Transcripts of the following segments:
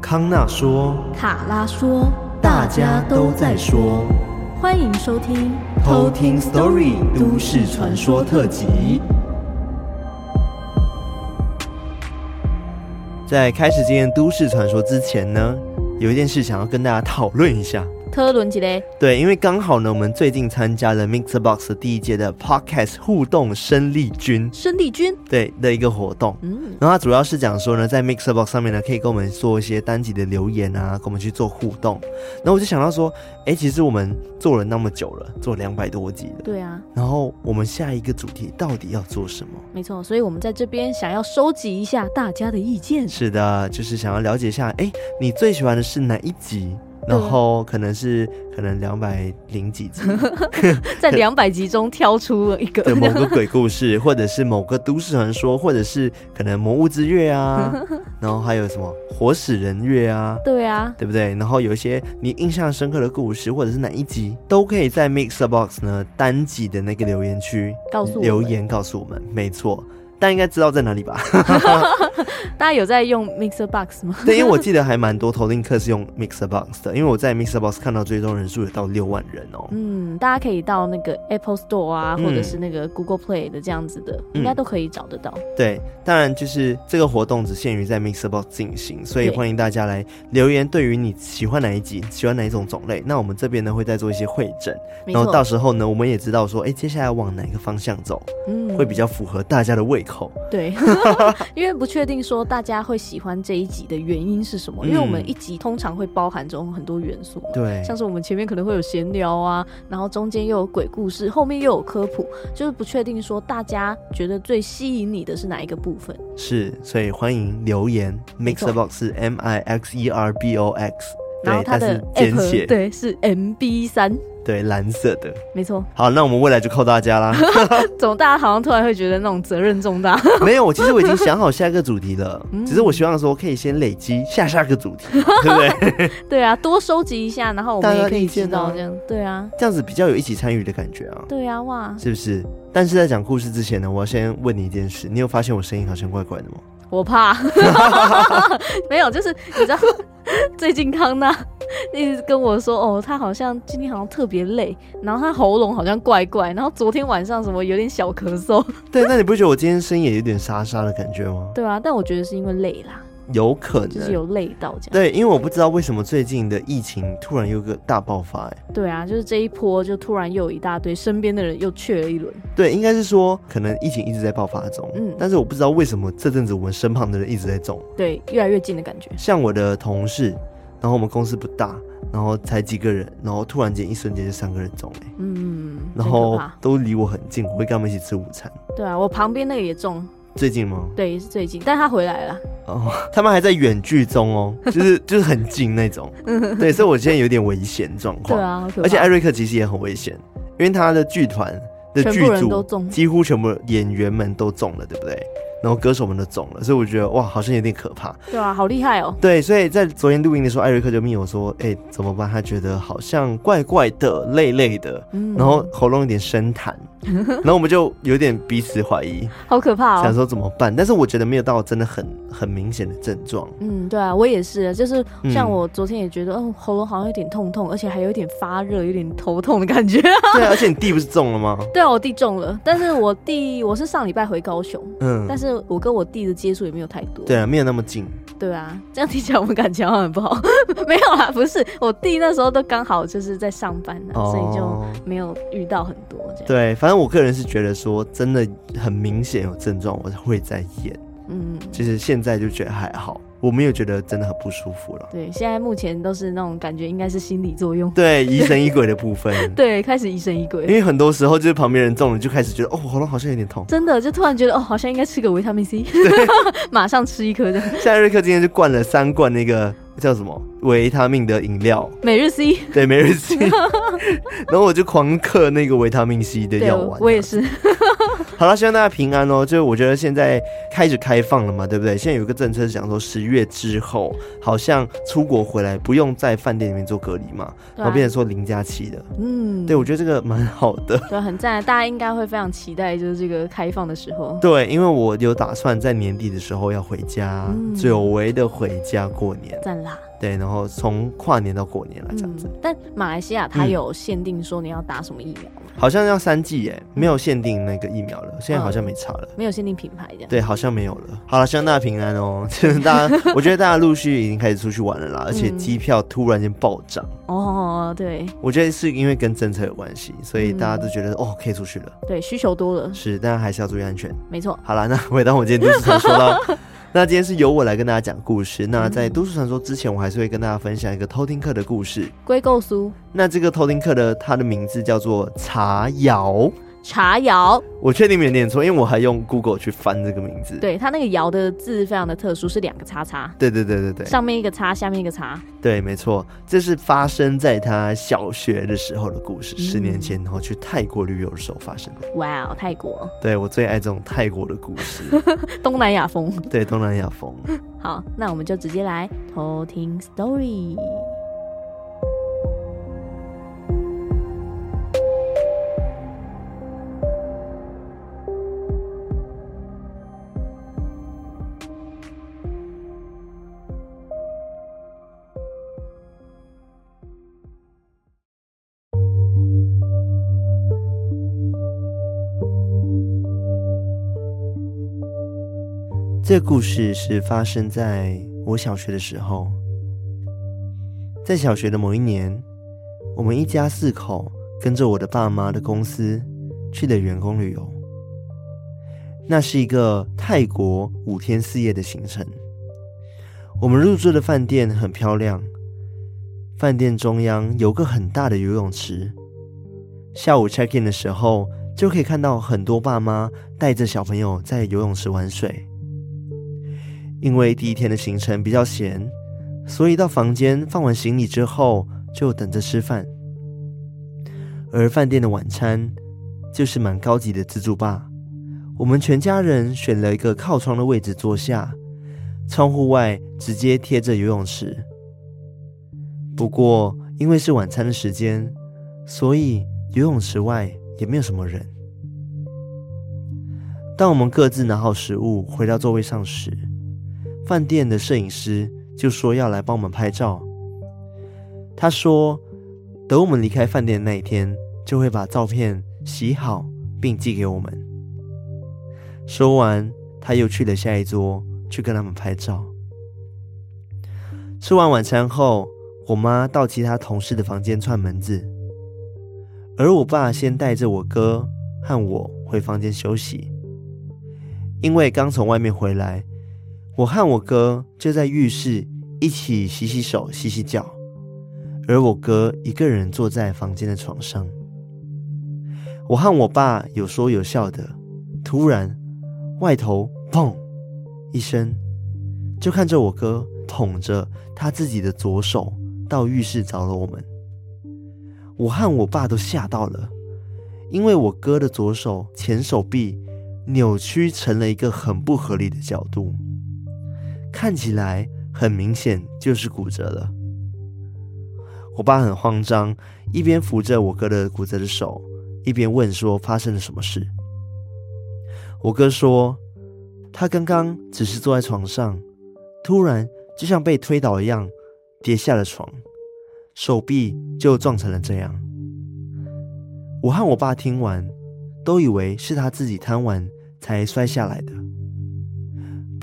康纳说，卡拉说，大家都在说，欢迎收听偷听 Story 都市传说特辑。在开始今天都市传说之前呢，有一件事想要跟大家讨论一下。特伦吉嘞，对，因为刚好呢，我们最近参加了 MixerBox 第一届的 Podcast 互动生力军，生力军对的一个活动。嗯，然后它主要是讲说呢，在 MixerBox 上面呢，可以跟我们做一些单集的留言啊，跟我们去做互动。然后我就想到说，哎，其实我们做了那么久了，做两百多集了，对啊。然后我们下一个主题到底要做什么？没错，所以我们在这边想要收集一下大家的意见。是的，就是想要了解一下，哎，你最喜欢的是哪一集？然后可能是可能两百零几集，在两百集中挑出了一个。对某个鬼故事，或者是某个都市传说，或者是可能魔物之月啊，然后还有什么活死人月啊，对啊，对不对？然后有一些你印象深刻的故事，或者是哪一集，都可以在 MixerBox 呢单集的那个留言区告诉留言告诉我们，没错。大家应该知道在哪里吧？大家有在用 Mixer Box 吗？对，因为我记得还蛮多头听客是用 Mixer Box 的，因为我在 Mixer Box 看到追踪人数有到六万人哦。嗯，大家可以到那个 Apple Store 啊，嗯、或者是那个 Google Play 的这样子的，嗯、应该都可以找得到。对，当然就是这个活动只限于在 Mixer Box 进行，所以欢迎大家来留言，对于你喜欢哪一集，喜欢哪一种种类，那我们这边呢会再做一些会诊，然后到时候呢我们也知道说，哎，接下来要往哪个方向走，嗯，会比较符合大家的胃口。对，因为不确定说大家会喜欢这一集的原因是什么，因为我们一集通常会包含中很多元素，对，像是我们前面可能会有闲聊啊，然后中间又有鬼故事，后面又有科普，就是不确定说大家觉得最吸引你的是哪一个部分。是，所以欢迎留言，Mixerbox 是 M I X E R B O X，然后它的简写对是 M B 三。对，蓝色的，没错。好，那我们未来就靠大家啦。怎么大家好像突然会觉得那种责任重大？没有，我其实我已经想好下一个主题了，嗯、只是我希望说可以先累积下下个主题，对不对？对啊，多收集一下，然后我们也可以知道这样。对啊，这样子比较有一起参与的感觉啊。对啊，哇，是不是？但是在讲故事之前呢，我要先问你一件事，你有发现我声音好像怪怪的吗？我怕，没有，就是你知道，最近康纳一直跟我说，哦，他好像今天好像特别累，然后他喉咙好像怪怪，然后昨天晚上什么有点小咳嗽。对，那你不觉得我今天声音也有点沙沙的感觉吗？对啊，但我觉得是因为累啦。有可能。就是有累到这样，对，因为我不知道为什么最近的疫情突然有个大爆发，哎，对啊，就是这一波就突然又有一大堆身边的人又去了一轮，对，应该是说可能疫情一直在爆发中，嗯，但是我不知道为什么这阵子我们身旁的人一直在中，对，越来越近的感觉。像我的同事，然后我们公司不大，然后才几个人，然后突然间一瞬间就三个人中，哎，嗯，然后都离我很近，我会跟他们一起吃午餐。对啊，我旁边那个也中。最近吗？对，是最近，但他回来了。哦，他们还在远距中哦，就是就是很近那种。对，所以我现在有点危险状况。对啊，而且艾瑞克其实也很危险，因为他的剧团的剧组几乎全部演员们都中了，对不对？然后歌手们都中了，所以我觉得哇，好像有点可怕。对啊，好厉害哦。对，所以在昨天录音的时候，艾瑞克就密我说：“哎、欸，怎么办？他觉得好像怪怪的、累累的，嗯、然后喉咙有点生痰。”然后我们就有点彼此怀疑，好可怕哦！想说怎么办？但是我觉得没有到真的很很明显的症状。嗯，对啊，我也是，就是像我昨天也觉得，嗯、哦，喉咙好像有点痛痛，而且还有点发热，有点头痛的感觉。对啊，而且你弟不是中了吗？对啊，我弟中了，但是我弟我是上礼拜回高雄，嗯，但是我跟我弟的接触也没有太多。对啊，没有那么近。对啊，这样听起来我们感情好像很不好。没有啦，不是，我弟那时候都刚好就是在上班呢，哦、所以就没有遇到很多这样。对，反正我个人是觉得说，真的很明显有症状，我会在演。嗯，其实现在就觉得还好。我没有觉得真的很不舒服了。对，现在目前都是那种感觉，应该是心理作用。对，疑神疑鬼的部分。对，开始疑神疑鬼。因为很多时候就是旁边人中了，就开始觉得哦，喉咙好像有点痛。真的，就突然觉得哦，好像应该吃个维他命 C，对 马上吃一颗这样。像瑞克今天就灌了三罐那个叫什么维他命的饮料，每日 C。对，每日 C。然后我就狂嗑那个维他命 C 的药丸。我也是。好了，希望大家平安哦。就我觉得现在开始开放了嘛，对不对？现在有一个政策是讲说十月之后，好像出国回来不用在饭店里面做隔离嘛，啊、然后变成说零假期的。嗯，对，我觉得这个蛮好的，对，很赞。大家应该会非常期待，就是这个开放的时候。对，因为我有打算在年底的时候要回家，嗯、久违的回家过年。赞啦！对，然后从跨年到过年来这样子。嗯、但马来西亚它有限定说你要打什么疫苗吗？好像要三剂耶，没有限定那个疫苗了。现在好像没差了，嗯、没有限定品牌的。对，好像没有了。好了，希望大家平安哦。就是大家，我觉得大家陆续已经开始出去玩了啦，而且机票突然间暴涨。哦，对。我觉得是因为跟政策有关系，所以大家都觉得、嗯、哦可以出去了。对，需求多了。是，但还是要注意安全。没错。好了，那回到我今天都市传说了。那今天是由我来跟大家讲故事。那在都市传说之前，我还是会跟大家分享一个偷听客的故事。龟构书。那这个偷听客的，他的名字叫做茶瑶。茶窑，我确定没有念错，因为我还用 Google 去翻这个名字。对，它那个窑的字非常的特殊，是两个叉叉。对对对对对，上面一个叉，下面一个叉。对，没错，这是发生在他小学的时候的故事，十、嗯、年前然后去泰国旅游的时候发生的。哇哦，泰国！对，我最爱这种泰国的故事，东南亚风。对，东南亚风。好，那我们就直接来偷听 story。这个故事是发生在我小学的时候，在小学的某一年，我们一家四口跟着我的爸妈的公司去了员工旅游。那是一个泰国五天四夜的行程。我们入住的饭店很漂亮，饭店中央有个很大的游泳池。下午 check in 的时候，就可以看到很多爸妈带着小朋友在游泳池玩水。因为第一天的行程比较闲，所以到房间放完行李之后就等着吃饭。而饭店的晚餐就是蛮高级的自助吧。我们全家人选了一个靠窗的位置坐下，窗户外直接贴着游泳池。不过因为是晚餐的时间，所以游泳池外也没有什么人。当我们各自拿好食物回到座位上时，饭店的摄影师就说要来帮我们拍照。他说，等我们离开饭店那一天，就会把照片洗好并寄给我们。说完，他又去了下一桌去跟他们拍照。吃完晚餐后，我妈到其他同事的房间串门子，而我爸先带着我哥和我回房间休息，因为刚从外面回来。我和我哥就在浴室一起洗洗手、洗洗脚，而我哥一个人坐在房间的床上。我和我爸有说有笑的，突然外头砰一声，就看着我哥捧着他自己的左手到浴室找了我们。我和我爸都吓到了，因为我哥的左手前手臂扭曲成了一个很不合理的角度。看起来很明显就是骨折了。我爸很慌张，一边扶着我哥的骨折的手，一边问说发生了什么事。我哥说，他刚刚只是坐在床上，突然就像被推倒一样跌下了床，手臂就撞成了这样。我和我爸听完，都以为是他自己贪玩才摔下来的。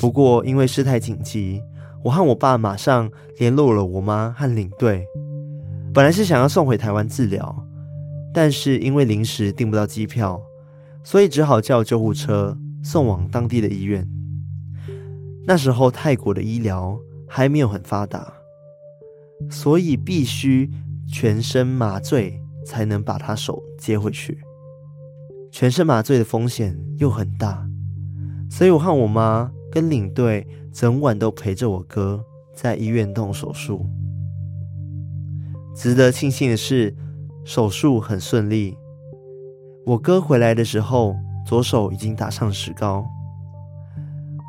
不过，因为事态紧急，我和我爸马上联络了我妈和领队。本来是想要送回台湾治疗，但是因为临时订不到机票，所以只好叫救护车送往当地的医院。那时候泰国的医疗还没有很发达，所以必须全身麻醉才能把他手接回去。全身麻醉的风险又很大，所以我和我妈。跟领队整晚都陪着我哥在医院动手术。值得庆幸的是，手术很顺利。我哥回来的时候左手已经打上石膏。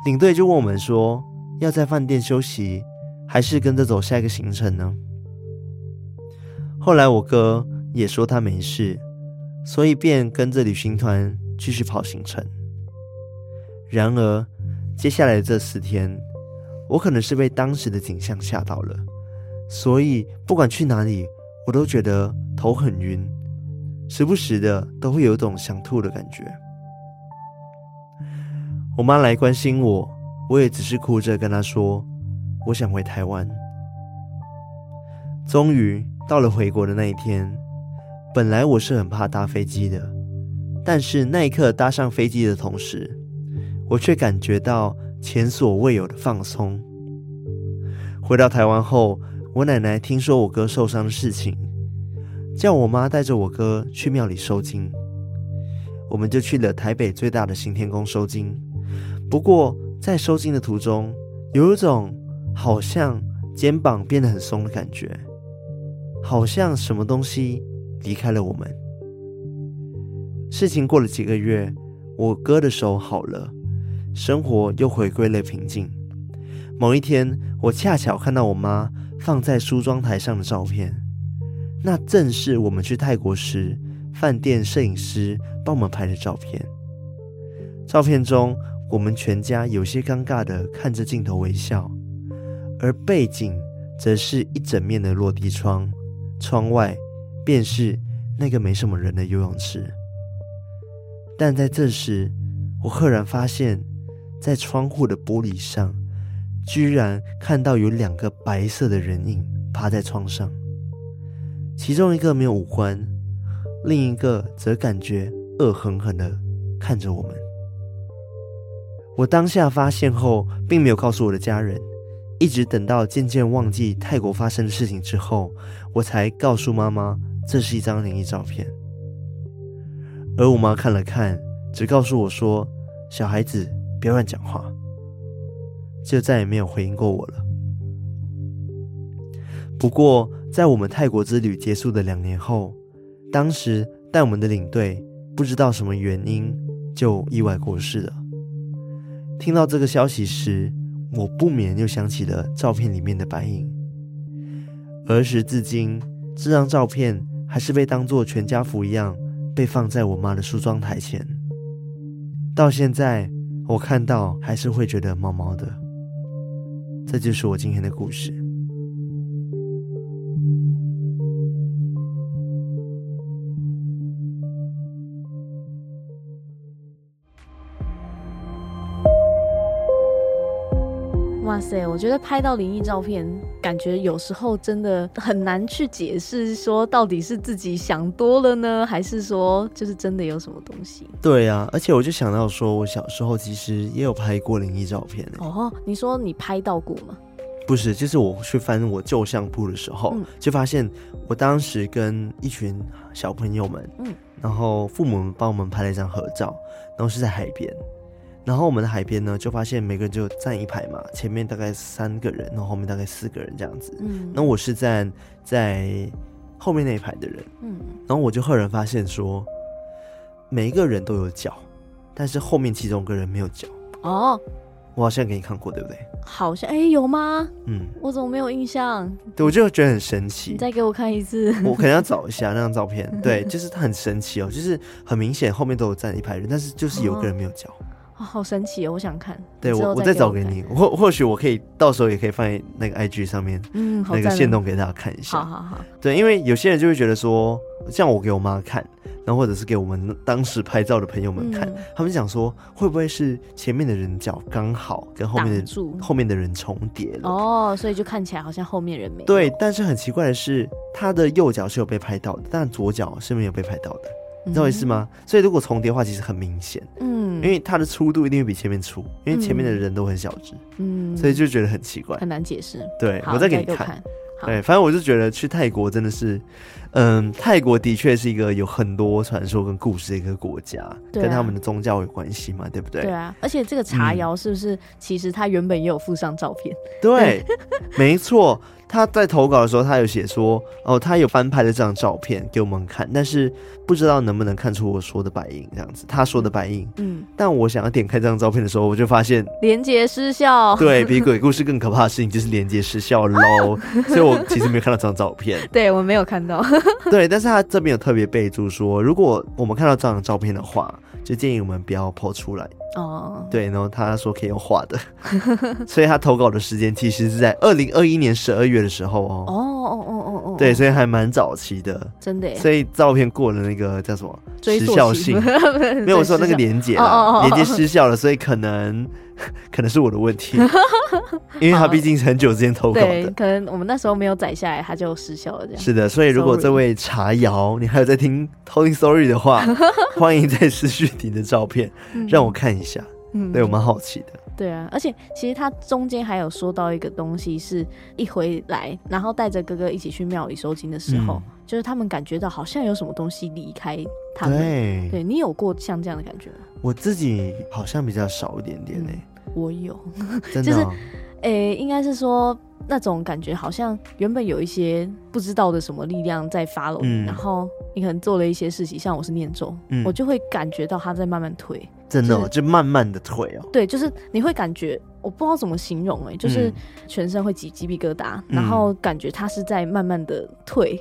领队就问我们说：“要在饭店休息，还是跟着走下一个行程呢？”后来我哥也说他没事，所以便跟着旅行团继续跑行程。然而，接下来的这四天，我可能是被当时的景象吓到了，所以不管去哪里，我都觉得头很晕，时不时的都会有一种想吐的感觉。我妈来关心我，我也只是哭着跟她说：“我想回台湾。”终于到了回国的那一天，本来我是很怕搭飞机的，但是那一刻搭上飞机的同时，我却感觉到前所未有的放松。回到台湾后，我奶奶听说我哥受伤的事情，叫我妈带着我哥去庙里收惊。我们就去了台北最大的行天宫收惊。不过，在收惊的途中，有一种好像肩膀变得很松的感觉，好像什么东西离开了我们。事情过了几个月，我哥的手好了，生活又回归了平静。某一天，我恰巧看到我妈放在梳妆台上的照片，那正是我们去泰国时饭店摄影师帮我们拍的照片。照片中，我们全家有些尴尬的看着镜头微笑，而背景则是一整面的落地窗，窗外便是那个没什么人的游泳池。但在这时，我赫然发现，在窗户的玻璃上，居然看到有两个白色的人影趴在窗上，其中一个没有五官，另一个则感觉恶狠狠的看着我们。我当下发现后，并没有告诉我的家人，一直等到渐渐忘记泰国发生的事情之后，我才告诉妈妈这是一张灵异照片。而我妈看了看，只告诉我说：“小孩子别乱讲话。”就再也没有回应过我了。不过，在我们泰国之旅结束的两年后，当时带我们的领队不知道什么原因就意外过世了。听到这个消息时，我不免又想起了照片里面的白影。儿时至今，这张照片还是被当作全家福一样被放在我妈的梳妆台前。到现在，我看到还是会觉得毛毛的。这就是我今天的故事。塞，我觉得拍到灵异照片，感觉有时候真的很难去解释，说到底是自己想多了呢，还是说就是真的有什么东西？对呀、啊，而且我就想到说，我小时候其实也有拍过灵异照片。哦，你说你拍到过吗？不是，就是我去翻我旧相簿的时候，嗯、就发现我当时跟一群小朋友们，嗯，然后父母们帮我们拍了一张合照，然后是在海边。然后我们的海边呢，就发现每个人就站一排嘛，前面大概三个人，然后后面大概四个人这样子。嗯，那我是站在后面那一排的人。嗯，然后我就赫然发现说，每一个人都有脚，但是后面其中一个人没有脚。哦，我好像给你看过，对不对？好像，哎，有吗？嗯，我怎么没有印象？对，我就觉得很神奇。你再给我看一次，我可能要找一下那张照片。对，就是它很神奇哦，就是很明显后面都有站一排人，但是就是有个人没有脚。哦哦、好神奇哦！我想看，对我我再找给你，或或许我可以到时候也可以放在那个 IG 上面，嗯，那个线动给大家看一下。好好好，对，因为有些人就会觉得说，像我给我妈看，然后或者是给我们当时拍照的朋友们看，嗯、他们想说会不会是前面的人脚刚好跟后面的住后面的人重叠了？哦，所以就看起来好像后面人没。对，但是很奇怪的是，他的右脚是有被拍到的，但左脚是没有被拍到的。你知道意思吗？嗯、所以如果重叠的话，其实很明显。嗯，因为它的粗度一定会比前面粗，因为前面的人都很小只。嗯，所以就觉得很奇怪，很难解释。对，我再给你看。对，反正我就觉得去泰国真的是，嗯，泰国的确是一个有很多传说跟故事的一个国家，啊、跟他们的宗教有关系嘛，对不对？对啊，而且这个茶窑是不是其实它原本也有附上照片？对，没错。他在投稿的时候，他有写说，哦，他有翻拍的这张照片给我们看，但是不知道能不能看出我说的白印这样子，他说的白印，嗯，但我想要点开这张照片的时候，我就发现连接失效，对，比鬼故事更可怕的事情就是连接失效喽，所以我其实没有看到这张照片，对，我没有看到，对，但是他这边有特别备注说，如果我们看到这张照片的话，就建议我们不要 po 出来。哦，对，然后他说可以用画的，所以他投稿的时间其实是在二零二一年十二月的时候哦。哦哦哦哦哦，对，所以还蛮早期的，真的。所以照片过了那个叫什么时效性，没有说那个连接了，连接失效了，所以可能。可能是我的问题，因为他毕竟是很久之前投稿的，可能我们那时候没有载下来，他就失效了。这样是的，所以如果这位茶瑶，你还有在听 Telling Story 的话，欢迎再私讯你的照片，让我看一下。嗯，对我蛮好奇的。对啊，而且其实他中间还有说到一个东西，是一回来，然后带着哥哥一起去庙里收金的时候，嗯、就是他们感觉到好像有什么东西离开他们。对，对你有过像这样的感觉吗？我自己好像比较少一点点呢。我有，真的、哦，就是，诶、欸，应该是说那种感觉，好像原本有一些不知道的什么力量在 follow 你，嗯、然后你可能做了一些事情，像我是念咒，嗯、我就会感觉到他在慢慢推。真的、哦，就是、就慢慢的推哦。对，就是你会感觉，我不知道怎么形容哎、欸，就是全身会起鸡皮疙瘩，嗯、然后感觉他是在慢慢的退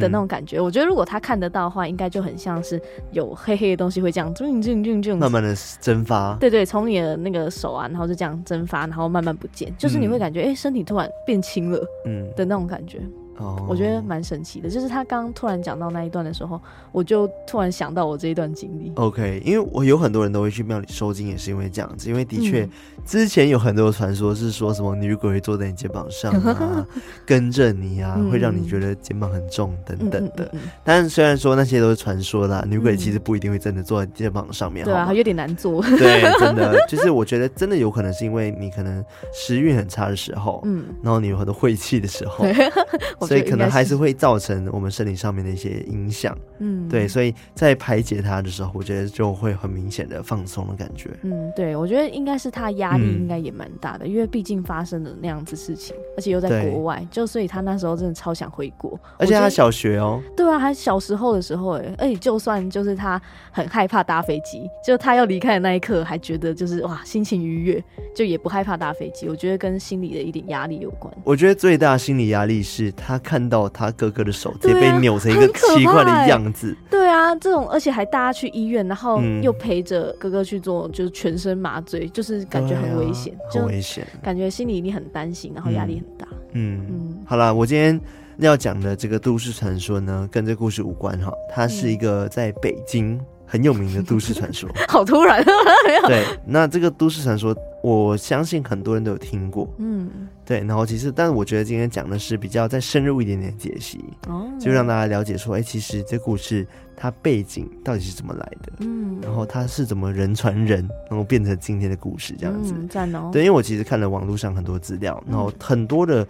的那种感觉。嗯、我觉得如果他看得到的话，应该就很像是有黑黑的东西会这样，就就就就慢慢的蒸发。对对，从你的那个手啊，然后就这样蒸发，然后慢慢不见，就是你会感觉哎、嗯欸，身体突然变轻了，嗯的那种感觉。哦，我觉得蛮神奇的，就是他刚突然讲到那一段的时候，我就突然想到我这一段经历。OK，因为我有很多人都会去庙里收经，也是因为这样子，因为的确、嗯、之前有很多传说是说什么女鬼会坐在你肩膀上啊，跟着你啊，会让你觉得肩膀很重等等的。但虽然说那些都是传说啦，女鬼其实不一定会真的坐在肩膀上面。对啊，有点难做。对，真的 就是我觉得真的有可能是因为你可能时运很差的时候，嗯，然后你有很多晦气的时候。所以可能还是会造成我们生理上面的一些影响，嗯，对，所以在排解它的时候，我觉得就会很明显的放松的感觉。嗯，对，我觉得应该是他压力应该也蛮大的，嗯、因为毕竟发生了那样子事情，而且又在国外，就所以他那时候真的超想回国。而且他小学哦，对啊，还小时候的时候，哎，而且就算就是他很害怕搭飞机，就他要离开的那一刻，还觉得就是哇，心情愉悦，就也不害怕搭飞机。我觉得跟心理的一点压力有关。我觉得最大心理压力是他看到。他哥哥的手直接被扭成一个奇怪的样子。对啊，这种而且还带他去医院，然后又陪着哥哥去做，就是全身麻醉，就是感觉很危险，啊、很危险，感觉心里一定很担心，然后压力很大。嗯嗯，嗯好啦，我今天要讲的这个都市传说呢，跟这故事无关哈，它是一个在北京很有名的都市传说。好突然。对，那这个都市传说。我相信很多人都有听过，嗯，对，然后其实，但是我觉得今天讲的是比较再深入一点点解析，哦，就让大家了解说，哎，其实这故事它背景到底是怎么来的，嗯，然后它是怎么人传人，然后变成今天的故事这样子，嗯，赞哦，对，因为我其实看了网络上很多资料，然后很多的。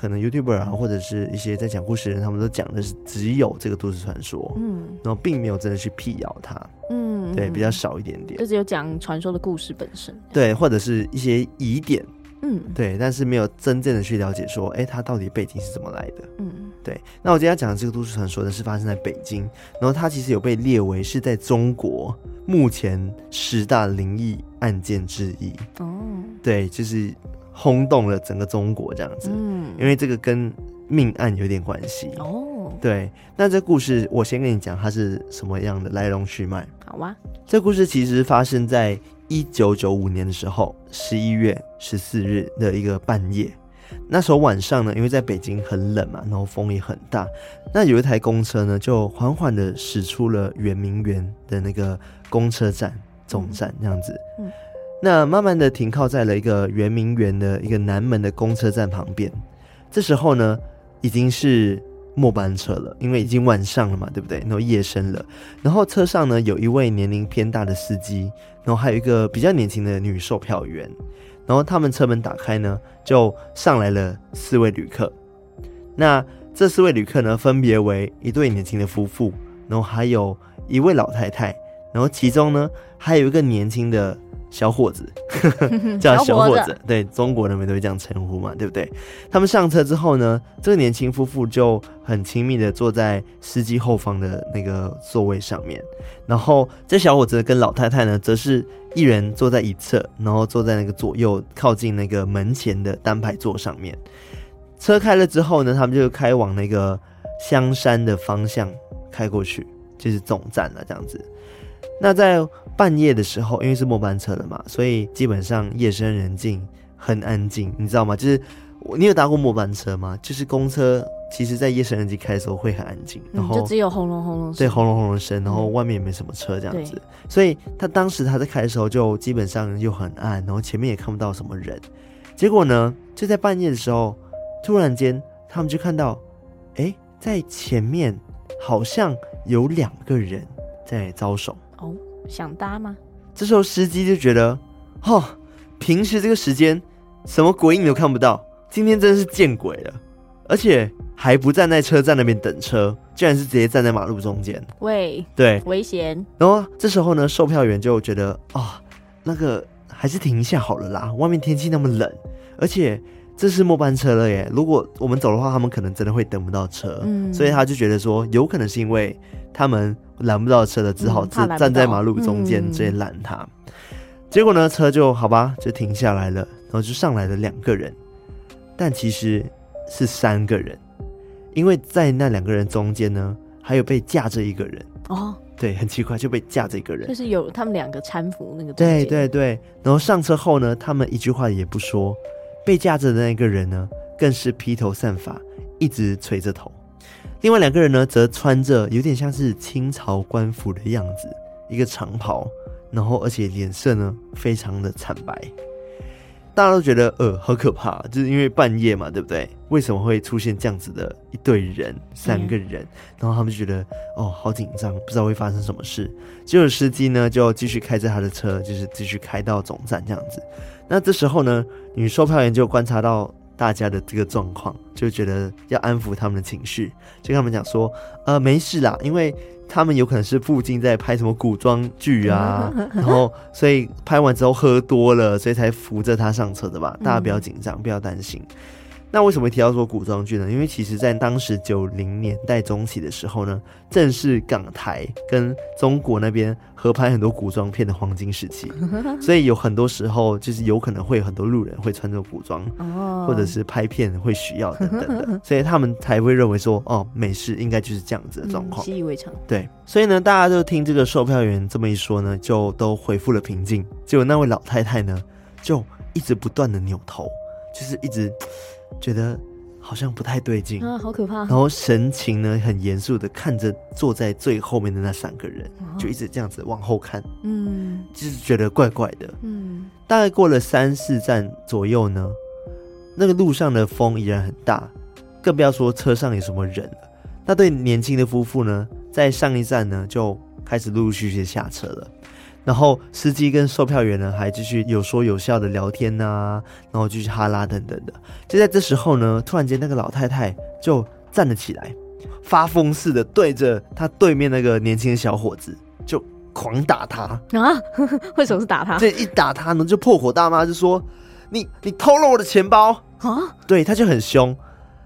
可能 YouTuber 啊，或者是一些在讲故事的人，他们都讲的是只有这个都市传说，嗯，然后并没有真的去辟谣它，嗯，对，比较少一点点，就只有讲传说的故事本身，对，或者是一些疑点，嗯，对，但是没有真正的去了解说，哎，它到底背景是怎么来的，嗯，对。那我今天要讲的这个都市传说呢，是发生在北京，然后它其实有被列为是在中国目前十大灵异案件之一，哦，对，就是。轰动了整个中国这样子，嗯，因为这个跟命案有点关系哦。对，那这故事我先跟你讲，它是什么样的来龙去脉？好啊，这故事其实发生在一九九五年的时候，十一月十四日的一个半夜。那时候晚上呢，因为在北京很冷嘛，然后风也很大，那有一台公车呢，就缓缓的驶出了圆明园的那个公车站总站这样子，嗯。那慢慢的停靠在了一个圆明园的一个南门的公车站旁边，这时候呢，已经是末班车了，因为已经晚上了嘛，对不对？然后夜深了，然后车上呢，有一位年龄偏大的司机，然后还有一个比较年轻的女售票员，然后他们车门打开呢，就上来了四位旅客。那这四位旅客呢，分别为一对年轻的夫妇，然后还有一位老太太，然后其中呢，还有一个年轻的。小伙子，叫小伙子，对，中国人们都会这样称呼嘛，对不对？他们上车之后呢，这个年轻夫妇就很亲密的坐在司机后方的那个座位上面，然后这小伙子跟老太太呢，则是一人坐在一侧，然后坐在那个左右靠近那个门前的单排座上面。车开了之后呢，他们就开往那个香山的方向开过去，就是总站了，这样子。那在半夜的时候，因为是末班车了嘛，所以基本上夜深人静，很安静，你知道吗？就是你有搭过末班车吗？就是公车，其实在夜深人静开的时候会很安静，然后、嗯、就只有轰隆轰隆，对，轰隆轰隆声，然后外面也没什么车这样子。所以他当时他在开的时候，就基本上又很暗，然后前面也看不到什么人。结果呢，就在半夜的时候，突然间他们就看到，哎，在前面好像有两个人在招手。哦，想搭吗？这时候司机就觉得，哦，平时这个时间什么鬼影都看不到，今天真的是见鬼了，而且还不站在车站那边等车，竟然是直接站在马路中间。喂，对，危险。然后这时候呢，售票员就觉得，哦，那个还是停一下好了啦，外面天气那么冷，而且这是末班车了耶，如果我们走的话，他们可能真的会等不到车。嗯，所以他就觉得说，有可能是因为他们。拦不到车的，只好站站在马路中间直接拦他。嗯、结果呢，车就好吧，就停下来了，然后就上来了两个人，但其实是三个人，因为在那两个人中间呢，还有被架着一个人。哦，对，很奇怪，就被架着一个人，就是有他们两个搀扶那个。对对对，然后上车后呢，他们一句话也不说，被架着的那个人呢，更是披头散发，一直垂着头。另外两个人呢，则穿着有点像是清朝官服的样子，一个长袍，然后而且脸色呢非常的惨白，大家都觉得呃好可怕，就是因为半夜嘛，对不对？为什么会出现这样子的一队人，三个人？嗯、然后他们就觉得哦好紧张，不知道会发生什么事。结果司机呢就继续开着他的车，就是继续开到总站这样子。那这时候呢，女售票员就观察到。大家的这个状况，就觉得要安抚他们的情绪，就跟他们讲说，呃，没事啦，因为他们有可能是附近在拍什么古装剧啊，然后所以拍完之后喝多了，所以才扶着他上车的吧，大家不要紧张，不要担心。那为什么会提到说古装剧呢？因为其实，在当时九零年代中期的时候呢，正是港台跟中国那边合拍很多古装片的黄金时期，所以有很多时候就是有可能会有很多路人会穿着古装，或者是拍片会需要等等的，所以他们才会认为说，哦，美式应该就是这样子的状况，习以为常。对，所以呢，大家就听这个售票员这么一说呢，就都恢复了平静。结果那位老太太呢，就一直不断的扭头，就是一直。觉得好像不太对劲啊，好可怕！然后神情呢很严肃的看着坐在最后面的那三个人，哦、就一直这样子往后看，嗯，就是觉得怪怪的，嗯。大概过了三四站左右呢，那个路上的风依然很大，更不要说车上有什么人了。那对年轻的夫妇呢，在上一站呢就开始陆陆续续下车了。然后司机跟售票员呢，还继续有说有笑的聊天呐、啊，然后继续哈拉等等的。就在这时候呢，突然间那个老太太就站了起来，发疯似的对着他对面那个年轻的小伙子就狂打他啊！为什么是打他？这一打他呢，就破口大骂，就说你你偷了我的钱包啊！对，他就很凶，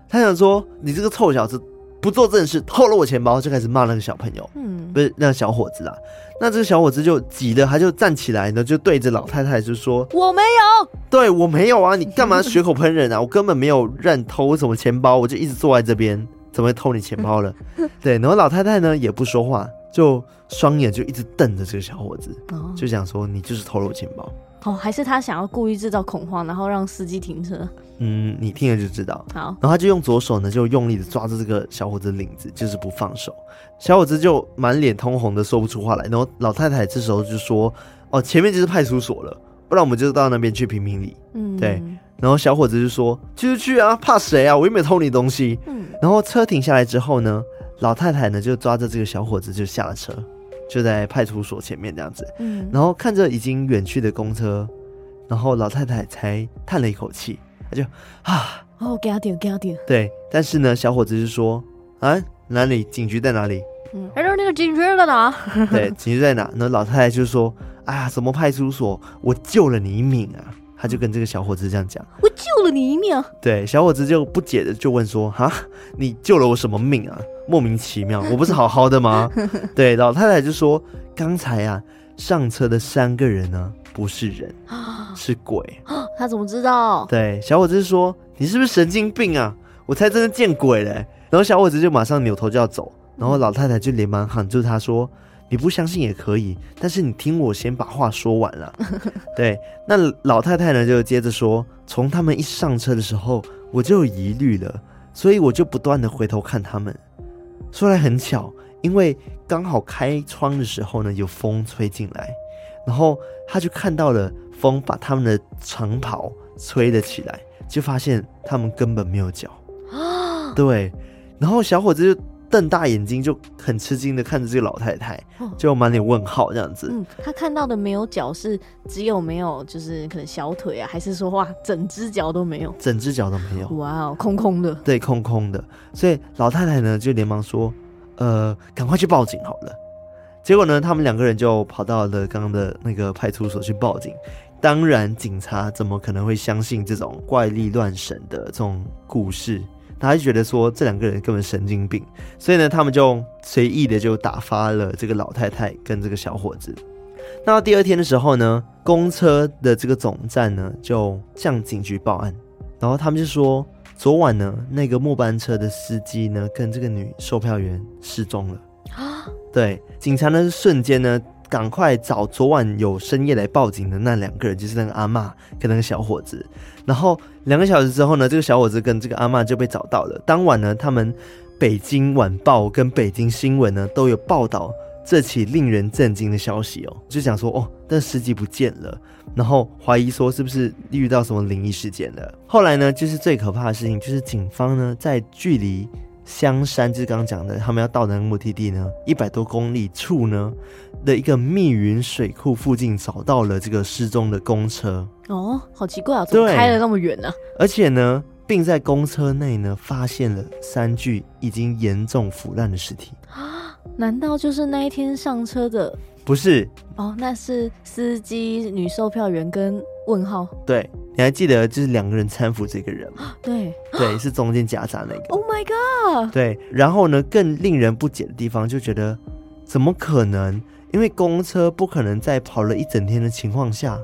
他想说你这个臭小子。不做正事，偷了我钱包，就开始骂那个小朋友，嗯，不是那个小伙子啦。那这个小伙子就急了，他就站起来呢，就对着老太太就说：“我没有，对我没有啊，你干嘛血口喷人啊？我根本没有让你偷什么钱包，我就一直坐在这边，怎么会偷你钱包了？” 对，然后老太太呢也不说话，就双眼就一直瞪着这个小伙子，哦、就想说：“你就是偷了我钱包。”哦，还是他想要故意制造恐慌，然后让司机停车。嗯，你听了就知道。好，然后他就用左手呢，就用力的抓着这个小伙子的领子，就是不放手。小伙子就满脸通红的说不出话来。然后老太太这时候就说：“哦，前面就是派出所了，不然我们就到那边去评评理。”嗯，对。然后小伙子就说：“去去去啊，怕谁啊？我又没有偷你东西。”嗯。然后车停下来之后呢，老太太呢就抓着这个小伙子就下了车。就在派出所前面这样子，嗯，然后看着已经远去的公车，然后老太太才叹了一口气，她就啊，哦，给他点，给他点，对，但是呢，小伙子就说啊，哪里警局在哪里？嗯，哎说那个警局在哪？对，警局在哪？那老太太就说哎呀，什么派出所，我救了你一命啊！他就跟这个小伙子这样讲，我救了你一命。对，小伙子就不解的就问说，哈，你救了我什么命啊？莫名其妙，我不是好好的吗？对，老太太就说，刚才啊，上车的三个人呢，不是人，是鬼。他怎么知道？对，小伙子说，你是不是神经病啊？我才真的见鬼嘞！然后小伙子就马上扭头就要走，然后老太太就连忙喊住他说：“你不相信也可以，但是你听我先把话说完了。”对，那老太太呢就接着说：“从他们一上车的时候，我就有疑虑了，所以我就不断的回头看他们。说来很巧，因为刚好开窗的时候呢，有风吹进来，然后他就看到了风把他们的长袍吹了起来，就发现他们根本没有脚。”对，然后小伙子就瞪大眼睛，就很吃惊的看着这个老太太，就满脸问号这样子。嗯，他看到的没有脚是只有没有，就是可能小腿啊，还是说哇，整只脚都没有？整只脚都没有。哇哦，空空的。对，空空的。所以老太太呢就连忙说：“呃，赶快去报警好了。”结果呢，他们两个人就跑到了刚刚的那个派出所去报警。当然，警察怎么可能会相信这种怪力乱神的这种故事？他就觉得说这两个人根本神经病，所以呢，他们就随意的就打发了这个老太太跟这个小伙子。那到第二天的时候呢，公车的这个总站呢就向警局报案，然后他们就说昨晚呢那个末班车的司机呢跟这个女售票员失踪了啊。对，警察呢瞬间呢。赶快找昨晚有深夜来报警的那两个人，就是那个阿嬷跟那个小伙子。然后两个小时之后呢，这个小伙子跟这个阿嬷就被找到了。当晚呢，他们北京晚报跟北京新闻呢都有报道这起令人震惊的消息哦，就讲说哦，但司机不见了，然后怀疑说是不是遇到什么灵异事件了。后来呢，就是最可怕的事情，就是警方呢在距离。香山就是刚刚讲的，他们要到的那个目的地呢，一百多公里处呢的一个密云水库附近找到了这个失踪的公车。哦，好奇怪啊，怎么开了那么远呢？啊？而且呢，并在公车内呢发现了三具已经严重腐烂的尸体。啊，难道就是那一天上车的？不是。哦，那是司机、女售票员跟问号。对。你还记得就是两个人搀扶这个人吗？对对，是中间夹杂那个。Oh my god！对，然后呢，更令人不解的地方就觉得，怎么可能？因为公车不可能在跑了一整天的情况下，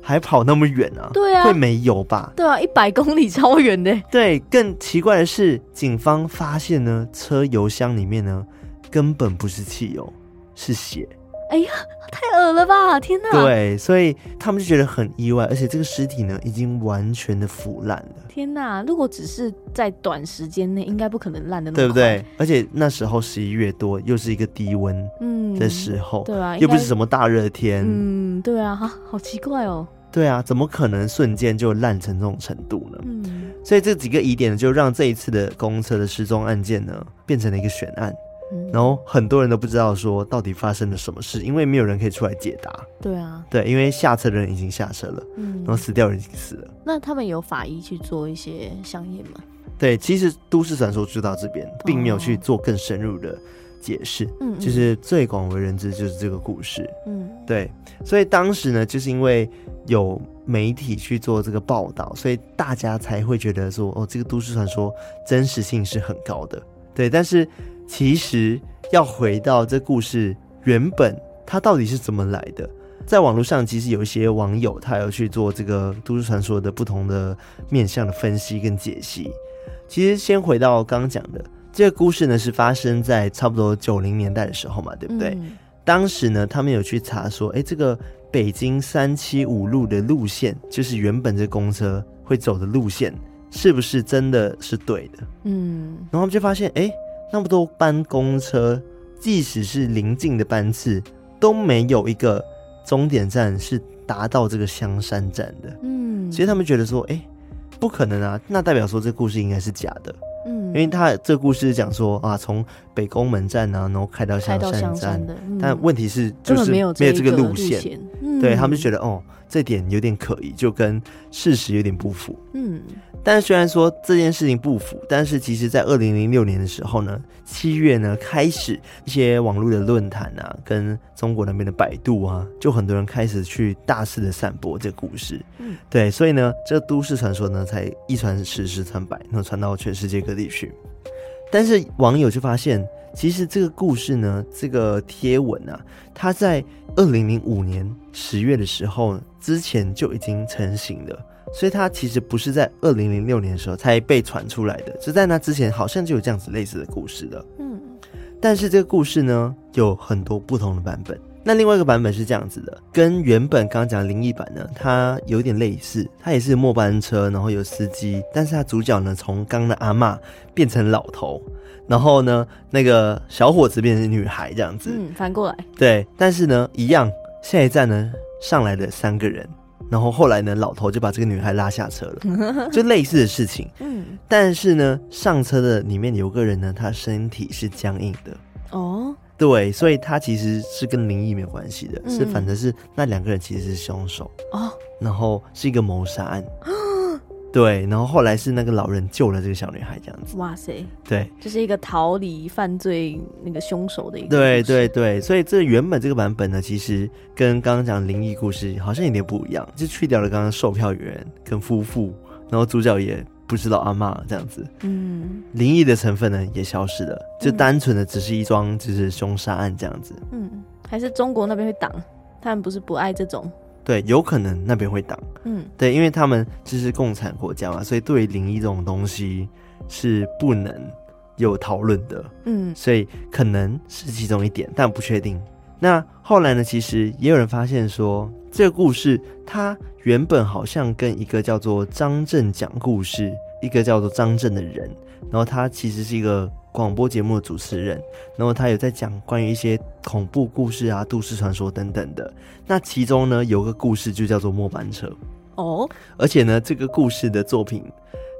还跑那么远啊？对啊，会没油吧？对啊，一百公里超远的。对，更奇怪的是，警方发现呢，车油箱里面呢，根本不是汽油，是血。哎呀，太恶了吧！天哪！对，所以他们就觉得很意外，而且这个尸体呢，已经完全的腐烂了。天哪！如果只是在短时间内，应该不可能烂的那对不对？而且那时候十一月多，又是一个低温嗯的时候，嗯、对啊，又不是什么大热天，嗯，对啊，哈，好奇怪哦。对啊，怎么可能瞬间就烂成这种程度呢？嗯，所以这几个疑点呢，就让这一次的公车的失踪案件呢，变成了一个悬案。然后很多人都不知道说到底发生了什么事，因为没有人可以出来解答。对啊，对，因为下车的人已经下车了，嗯，然后死掉人已经死了。那他们有法医去做一些相验吗？对，其实都市传说就到这边，并没有去做更深入的解释。嗯，就是最广为人知就是这个故事。嗯，对，所以当时呢，就是因为有媒体去做这个报道，所以大家才会觉得说，哦，这个都市传说真实性是很高的。对，但是。其实要回到这故事原本，它到底是怎么来的？在网络上，其实有一些网友他有去做这个都市传说的不同的面向的分析跟解析。其实先回到刚刚讲的这个故事呢，是发生在差不多九零年代的时候嘛，对不对？嗯。当时呢，他们有去查说，哎，这个北京三七五路的路线，就是原本这公车会走的路线，是不是真的是对的？嗯，然后他们就发现，哎。那么多班公车，即使是临近的班次，都没有一个终点站是达到这个香山站的。嗯，所以他们觉得说，哎、欸，不可能啊！那代表说这故事应该是假的。嗯，因为他这个故事讲说啊，从北宫门站啊，然后开到香山站，山的嗯、但问题是就是没有这个路线。嗯，对他们就觉得哦，这点有点可疑，就跟事实有点不符。嗯。但虽然说这件事情不符，但是其实，在二零零六年的时候呢，七月呢开始一些网络的论坛啊，跟中国那边的百度啊，就很多人开始去大肆的散播这个故事。嗯，对，所以呢，这个都市传说呢才一传十，十传百，然后传到全世界各地去。但是网友就发现，其实这个故事呢，这个贴文啊，它在二零零五年十月的时候之前就已经成型了。所以它其实不是在二零零六年的时候才被传出来的，是在那之前好像就有这样子类似的故事的。嗯，但是这个故事呢有很多不同的版本。那另外一个版本是这样子的，跟原本刚刚讲的灵异版呢，它有点类似，它也是末班车，然后有司机，但是它主角呢从刚刚的阿嬷变成老头，然后呢那个小伙子变成女孩这样子。嗯，反过来。对，但是呢一样，下一站呢上来了三个人。然后后来呢，老头就把这个女孩拉下车了，就类似的事情。嗯，但是呢，上车的里面有个人呢，他身体是僵硬的。哦，对，所以他其实是跟灵异没有关系的，嗯、是反正是那两个人其实是凶手。哦，然后是一个谋杀案。对，然后后来是那个老人救了这个小女孩，这样子。哇塞，对，这是一个逃离犯罪那个凶手的一个。对对对，所以这原本这个版本呢，其实跟刚刚讲灵异故事好像有点不一样，就去掉了刚刚售票员跟夫妇，然后主角也不知道阿妈这样子。嗯，灵异的成分呢也消失了，就单纯的只是一桩就是凶杀案这样子。嗯，还是中国那边会挡，他们不是不爱这种。对，有可能那边会挡，嗯，对，因为他们就是共产国家嘛，所以对灵异这种东西是不能有讨论的，嗯，所以可能是其中一点，但不确定。那后来呢，其实也有人发现说，这个故事它原本好像跟一个叫做张震讲故事，一个叫做张震的人，然后他其实是一个。广播节目的主持人，然后他有在讲关于一些恐怖故事啊、都市传说等等的。那其中呢，有个故事就叫做末班车哦，而且呢，这个故事的作品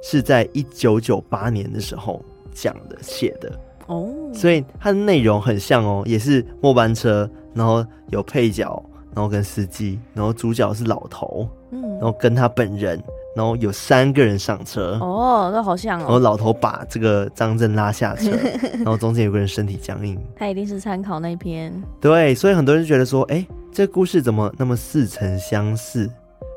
是在一九九八年的时候讲的、写的哦，所以它的内容很像哦，也是末班车，然后有配角，然后跟司机，然后主角是老头，嗯，然后跟他本人。然后有三个人上车哦，那好像哦。然后老头把这个张震拉下车，然后中间有个人身体僵硬。他一定是参考那篇。对，所以很多人觉得说，哎，这故事怎么那么似曾相识，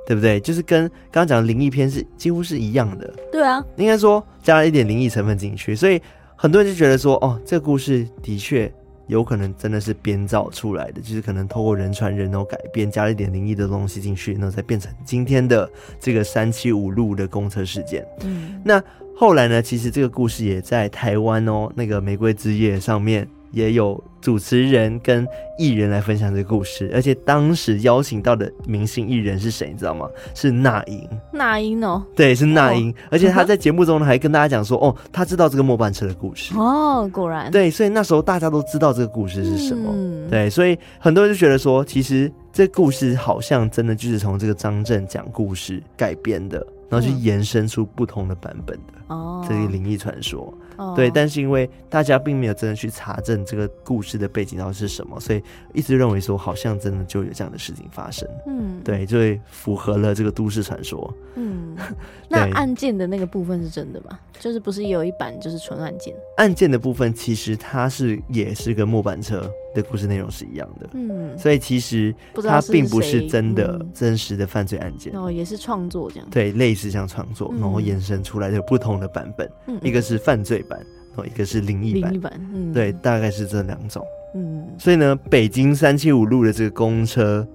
对不对？就是跟刚刚讲的灵异片是几乎是一样的。对啊，应该说加了一点灵异成分进去，所以很多人就觉得说，哦，这个故事的确。有可能真的是编造出来的，就是可能透过人传人，然后改编，加了一点灵异的东西进去，然后再变成今天的这个三七五路的公车事件。嗯，那后来呢？其实这个故事也在台湾哦，那个玫瑰之夜上面。也有主持人跟艺人来分享这个故事，而且当时邀请到的明星艺人是谁，你知道吗？是那英。那英哦，对，是那英。哦、而且他在节目中呢，还跟大家讲说，哦，他知道这个末班车的故事。哦，果然。对，所以那时候大家都知道这个故事是什么。嗯、对，所以很多人就觉得说，其实这故事好像真的就是从这个张震讲故事改编的。然后去延伸出不同的版本的哦，这些灵异传说，哦、对，但是因为大家并没有真的去查证这个故事的背景到底是什么，所以一直认为说好像真的就有这样的事情发生，嗯，对，就会符合了这个都市传说，嗯，那案件的那个部分是真的吗？就是不是有一版就是纯案件？案件的部分其实它是也是个末班车的故事内容是一样的，嗯，所以其实它并不是真的真实的犯罪案件，哦，也是创作这样，对，类似像创作，然后延伸出来的不同的版本，嗯，一个是犯罪版，然后一个是灵异版，灵异版，嗯，对，大概是这两种，嗯，所以呢，北京三七五路的这个公车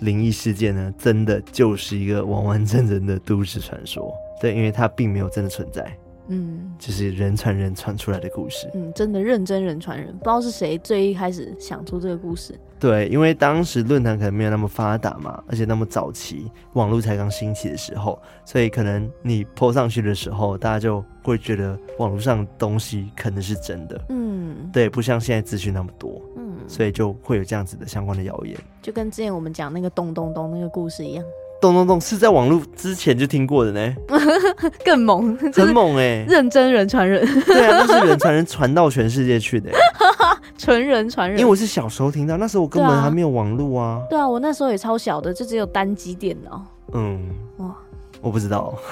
灵异事件呢，真的就是一个完完整整的都市传说，对，因为它并没有真的存在。嗯，就是人传人传出来的故事。嗯，真的认真人传人，不知道是谁最一开始想出这个故事。对，因为当时论坛可能没有那么发达嘛，而且那么早期，网络才刚兴起的时候，所以可能你 po 上去的时候，大家就会觉得网络上东西可能是真的。嗯，对，不像现在资讯那么多。嗯，所以就会有这样子的相关的谣言，就跟之前我们讲那个咚咚咚那个故事一样。咚咚咚是在网络之前就听过的呢，更猛，很猛哎、欸，认真人传人，对啊，那是人传人传到全世界去的、欸，纯人传人。因为我是小时候听到，那时候我根本还没有网络啊。对啊，我那时候也超小的，就只有单机电脑。嗯，哇，我不知道。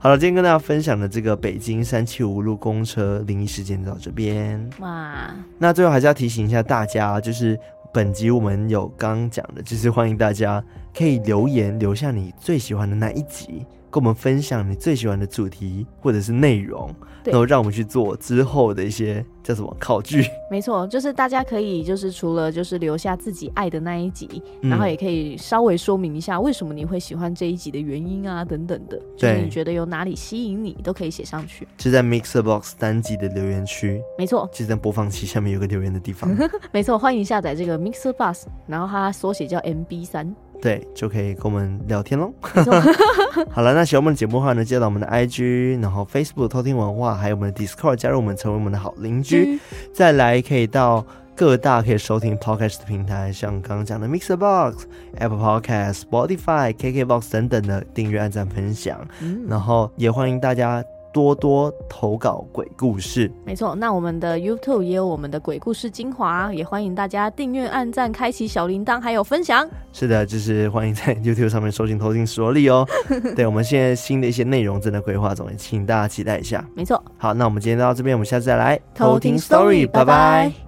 好了，今天跟大家分享的这个北京三七五路公车灵异事件到这边。哇，那最后还是要提醒一下大家，就是。本集我们有刚讲的，就是欢迎大家可以留言留下你最喜欢的那一集，跟我们分享你最喜欢的主题或者是内容，然后让我们去做之后的一些叫什么考据。没错，就是大家可以就是除了就是留下自己爱的那一集，嗯、然后也可以稍微说明一下为什么你会喜欢这一集的原因啊等等的，就是你觉得有哪里吸引你都可以写上去。就在 Mixer Box 单集的留言区，没错，就在播放器下面有个留言的地方。没错，欢迎下载这个 Mixer Box，然后它缩写叫 MB 三。对，就可以跟我们聊天喽。好了，那喜欢我们的节目的话呢，记得到我们的 IG，然后 Facebook 偷听文化，还有我们的 Discord 加入我们，成为我们的好邻居。嗯、再来可以到各大可以收听 Podcast 的平台，像刚刚讲的 Mixer Box、Apple Podcast、Spotify、KKBox 等等的订阅、按赞、分享。嗯、然后也欢迎大家。多多投稿鬼故事，没错。那我们的 YouTube 也有我们的鬼故事精华，也欢迎大家订阅、按赞、开启小铃铛，还有分享。是的，就是欢迎在 YouTube 上面收听、偷听所里哦。对，我们现在新的一些内容正在规划中，也请大家期待一下。没错。好，那我们今天到这边，我们下次再来偷听 Story。拜拜。